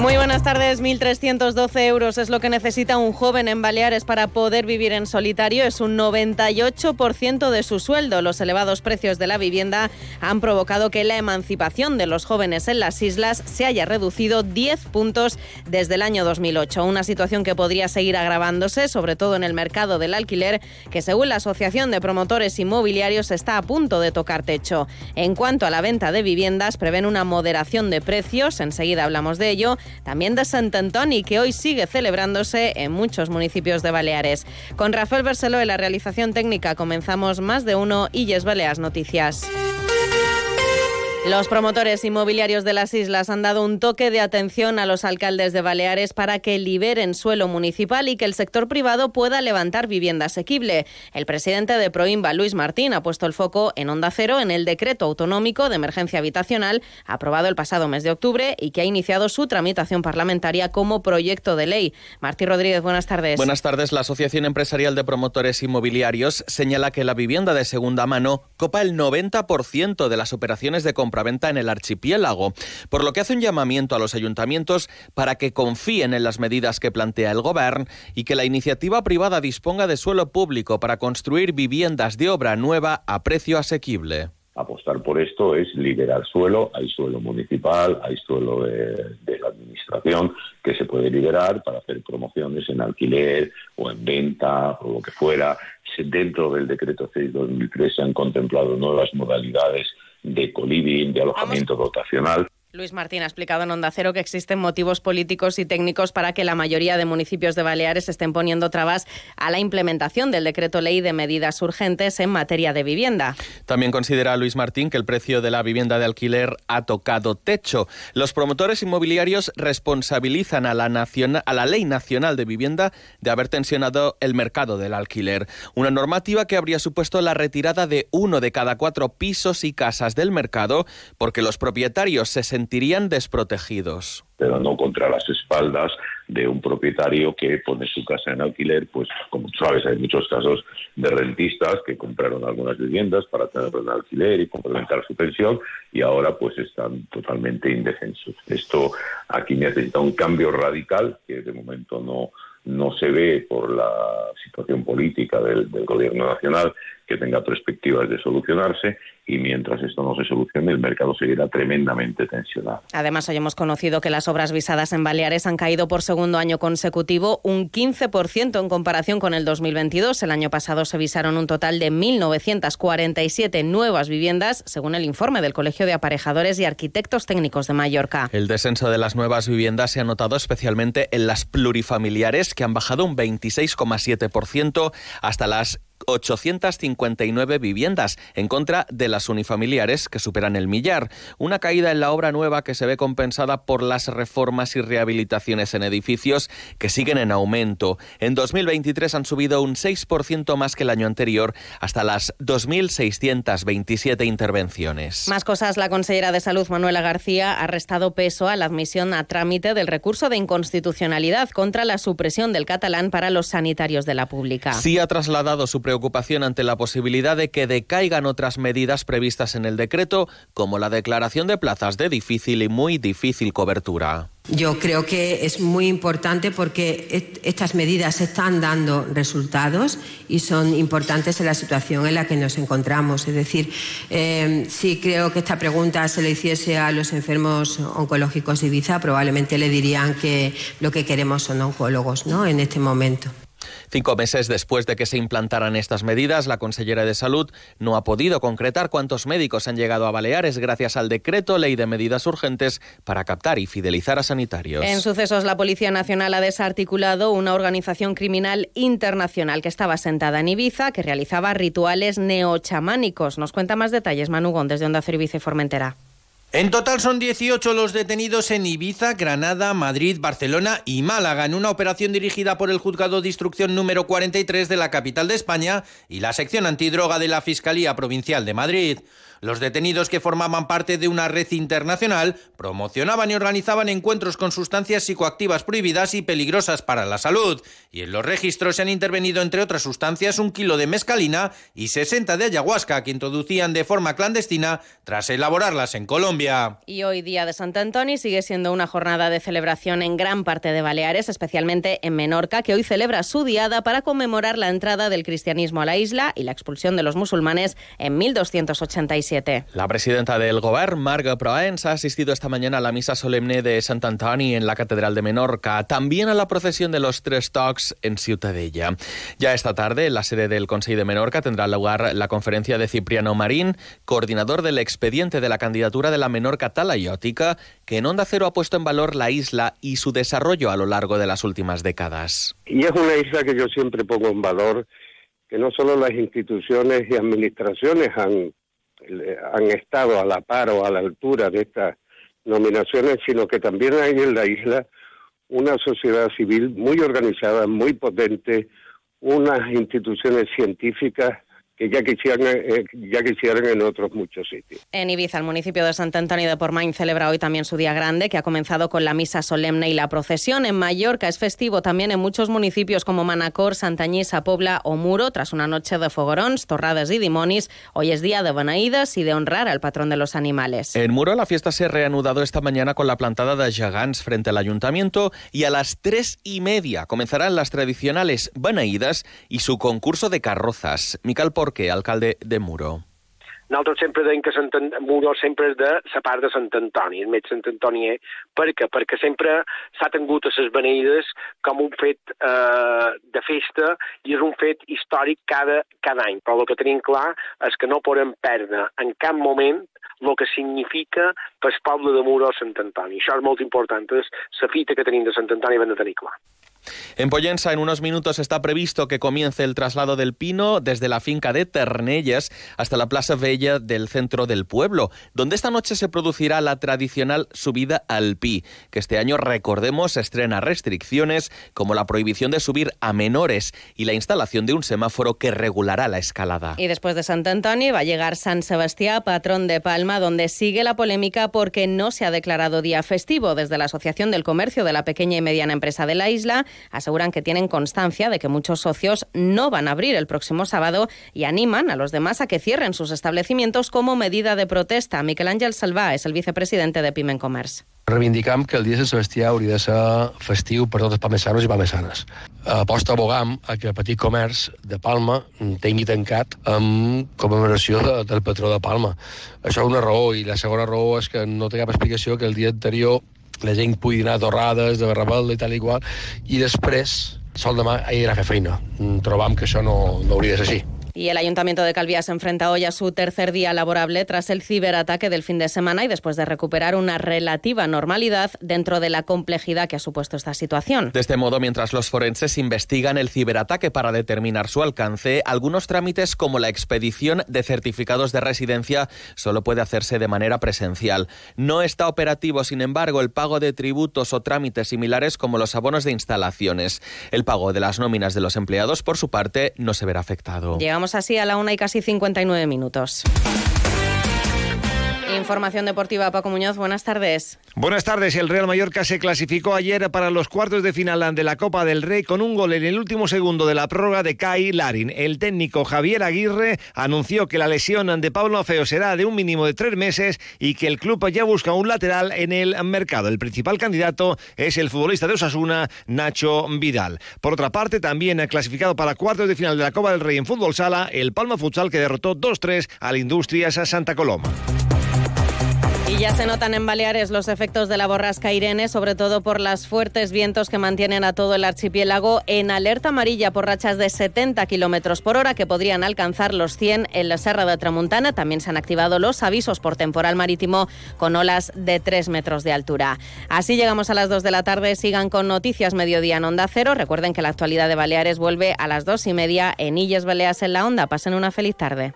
Muy buenas tardes. 1.312 euros es lo que necesita un joven en Baleares para poder vivir en solitario. Es un 98% de su sueldo. Los elevados precios de la vivienda han provocado que la emancipación de los jóvenes en las islas se haya reducido 10 puntos desde el año 2008. Una situación que podría seguir agravándose, sobre todo en el mercado del alquiler, que según la Asociación de Promotores Inmobiliarios está a punto de tocar techo. En cuanto a la venta de viviendas, prevén una moderación de precios. Enseguida hablamos de ello también de Sant Antoni, que hoy sigue celebrándose en muchos municipios de Baleares. Con Rafael Bercelo en la realización técnica comenzamos más de uno Illes Baleas Noticias. Los promotores inmobiliarios de las islas han dado un toque de atención a los alcaldes de Baleares para que liberen suelo municipal y que el sector privado pueda levantar vivienda asequible. El presidente de Proimba, Luis Martín, ha puesto el foco en Onda Cero en el decreto autonómico de emergencia habitacional aprobado el pasado mes de octubre y que ha iniciado su tramitación parlamentaria como proyecto de ley. Martín Rodríguez, buenas tardes. Buenas tardes. La Asociación Empresarial de Promotores Inmobiliarios señala que la vivienda de segunda mano copa el 90% de las operaciones de compra venta en el archipiélago, por lo que hace un llamamiento a los ayuntamientos para que confíen en las medidas que plantea el Gobierno y que la iniciativa privada disponga de suelo público para construir viviendas de obra nueva a precio asequible apostar por esto es liberar suelo, hay suelo municipal, hay suelo de, la administración que se puede liberar para hacer promociones en alquiler o en venta o lo que fuera. Dentro del decreto 6-2003 se han contemplado nuevas modalidades de coliving, de alojamiento dotacional. Luis Martín ha explicado en Onda Cero que existen motivos políticos y técnicos para que la mayoría de municipios de Baleares estén poniendo trabas a la implementación del decreto ley de medidas urgentes en materia de vivienda. También considera Luis Martín que el precio de la vivienda de alquiler ha tocado techo. Los promotores inmobiliarios responsabilizan a la, a la Ley Nacional de Vivienda de haber tensionado el mercado del alquiler. Una normativa que habría supuesto la retirada de uno de cada cuatro pisos y casas del mercado porque los propietarios se sentirían desprotegidos. Pero no contra las espaldas de un propietario que pone su casa en alquiler, pues como tú sabes, hay muchos casos de rentistas que compraron algunas viviendas para tenerlo en alquiler y complementar su pensión y ahora pues están totalmente indefensos. Esto aquí necesita un cambio radical que de momento no, no se ve por la situación política del, del gobierno nacional que tenga perspectivas de solucionarse y mientras esto no se solucione el mercado seguirá tremendamente tensionado. Además, hoy hemos conocido que las obras visadas en Baleares han caído por segundo año consecutivo un 15% en comparación con el 2022. El año pasado se visaron un total de 1.947 nuevas viviendas, según el informe del Colegio de Aparejadores y Arquitectos Técnicos de Mallorca. El descenso de las nuevas viviendas se ha notado especialmente en las plurifamiliares, que han bajado un 26,7% hasta las 859 viviendas en contra de las unifamiliares que superan el millar. Una caída en la obra nueva que se ve compensada por las reformas y rehabilitaciones en edificios que siguen en aumento. En 2023 han subido un 6% más que el año anterior hasta las 2.627 intervenciones. Más cosas. La consejera de Salud, Manuela García, ha restado peso a la admisión a trámite del recurso de inconstitucionalidad contra la supresión del catalán para los sanitarios de la pública. Sí ha trasladado su preocupación ante la posibilidad de que decaigan otras medidas previstas en el decreto, como la declaración de plazas de difícil y muy difícil cobertura. Yo creo que es muy importante porque estas medidas están dando resultados y son importantes en la situación en la que nos encontramos. Es decir, eh, si creo que esta pregunta se le hiciese a los enfermos oncológicos de Ibiza, probablemente le dirían que lo que queremos son oncólogos ¿no? en este momento. Cinco meses después de que se implantaran estas medidas, la consellera de Salud no ha podido concretar cuántos médicos han llegado a Baleares gracias al decreto Ley de Medidas Urgentes para captar y fidelizar a sanitarios. En sucesos, la Policía Nacional ha desarticulado una organización criminal internacional que estaba sentada en Ibiza, que realizaba rituales neochamánicos. Nos cuenta más detalles Manu desde Onda Cero Ibiza y Formentera. En total son 18 los detenidos en Ibiza, Granada, Madrid, Barcelona y Málaga en una operación dirigida por el Juzgado de Instrucción número 43 de la capital de España y la sección antidroga de la Fiscalía Provincial de Madrid. Los detenidos que formaban parte de una red internacional promocionaban y organizaban encuentros con sustancias psicoactivas prohibidas y peligrosas para la salud. Y en los registros se han intervenido, entre otras sustancias, un kilo de mescalina y 60 de ayahuasca que introducían de forma clandestina tras elaborarlas en Colombia. Y hoy, día de Sant Antoni, sigue siendo una jornada de celebración en gran parte de Baleares, especialmente en Menorca, que hoy celebra su diada para conmemorar la entrada del cristianismo a la isla y la expulsión de los musulmanes en 1287. La presidenta del Gobierno, Marga Proens, ha asistido esta mañana a la misa solemne de Sant Antoni en la Catedral de Menorca, también a la procesión de los Tres Tocs en Ciutadella. Ya esta tarde, en la sede del Consejo de Menorca, tendrá lugar la conferencia de Cipriano Marín, coordinador del expediente de la candidatura de la Menorca talayótica, que en Onda Cero ha puesto en valor la isla y su desarrollo a lo largo de las últimas décadas. Y es una isla que yo siempre pongo en valor, que no solo las instituciones y administraciones han han estado a la par o a la altura de estas nominaciones, sino que también hay en la isla una sociedad civil muy organizada, muy potente, unas instituciones científicas que ya quisieran, eh, ya quisieran en otros muchos sitios. En Ibiza, el municipio de Sant Antonio de Portmany celebra hoy también su día grande, que ha comenzado con la misa solemne y la procesión. En Mallorca es festivo también en muchos municipios como Manacor, Santanyí, Pobla o Muro, tras una noche de fogorones, torradas y dimonis. Hoy es día de beneïdes y de honrar al patrón de los animales. En Muro la fiesta se ha reanudado esta mañana con la plantada de Jagans frente al ayuntamiento y a las tres y media comenzarán las tradicionales beneïdes y su concurso de carrozas. Mical Porqué, alcalde de Muro. Nosaltres sempre deim que Sant Muro sempre és de la part de Sant Antoni, el mig Sant Antoni. Per què? Perquè sempre s'ha tingut a les beneïdes com un fet eh, de festa i és un fet històric cada, cada any. Però el que tenim clar és que no podem perdre en cap moment el que significa pel poble de Muro Sant Antoni. Això és molt important, és la fita que tenim de Sant Antoni ben de tenir clar. En Pollensa, en unos minutos está previsto que comience el traslado del pino desde la finca de Ternelles hasta la Plaza Bella del centro del pueblo, donde esta noche se producirá la tradicional subida al pi, que este año, recordemos, estrena restricciones como la prohibición de subir a menores y la instalación de un semáforo que regulará la escalada. Y después de Sant Antonio va a llegar San Sebastián, patrón de Palma, donde sigue la polémica porque no se ha declarado día festivo. Desde la Asociación del Comercio de la Pequeña y Mediana Empresa de la isla aseguran que tienen constancia de que muchos socios no van a abrir el próximo sábado y animan a los demás a que cierren sus establecimientos como medida de protesta. Miquel Ángel Salvà és el vicepresidente de Pimen Commerce. Reivindicam que el dia de Sant Sebastià hauria de ser festiu per tots els palmesanos i palmesanes. Aposta abogam a que el petit comerç de Palma tingui tancat amb commemoració de, del patró de Palma. Això és una raó, i la segona raó és que no té cap explicació que el dia anterior la gent pugui anar a torrades, de rebel i tal i qual, i després, sol demà, he d'anar a fer feina. Mm, trobam que això no, no hauria de ser així. Y el Ayuntamiento de Calviá se enfrenta hoy a su tercer día laborable tras el ciberataque del fin de semana y después de recuperar una relativa normalidad dentro de la complejidad que ha supuesto esta situación. De este modo, mientras los forenses investigan el ciberataque para determinar su alcance, algunos trámites como la expedición de certificados de residencia solo puede hacerse de manera presencial. No está operativo, sin embargo, el pago de tributos o trámites similares como los abonos de instalaciones. El pago de las nóminas de los empleados, por su parte, no se verá afectado. Llegamos así a la una y casi 59 minutos. Información deportiva, Paco Muñoz, buenas tardes. Buenas tardes. El Real Mallorca se clasificó ayer para los cuartos de final de la Copa del Rey con un gol en el último segundo de la prórroga de Kai Larin. El técnico Javier Aguirre anunció que la lesión de Pablo Feo será de un mínimo de tres meses y que el club ya busca un lateral en el mercado. El principal candidato es el futbolista de Osasuna, Nacho Vidal. Por otra parte, también ha clasificado para cuartos de final de la Copa del Rey en fútbol sala el Palma Futsal que derrotó 2-3 al Industrias Santa Coloma. Y ya se notan en Baleares los efectos de la borrasca Irene, sobre todo por los fuertes vientos que mantienen a todo el archipiélago en alerta amarilla por rachas de 70 kilómetros por hora que podrían alcanzar los 100 en la Serra de Tramuntana. También se han activado los avisos por temporal marítimo con olas de 3 metros de altura. Así llegamos a las 2 de la tarde. Sigan con Noticias Mediodía en Onda Cero. Recuerden que la actualidad de Baleares vuelve a las 2 y media en Illes Baleas en la Onda. Pasen una feliz tarde.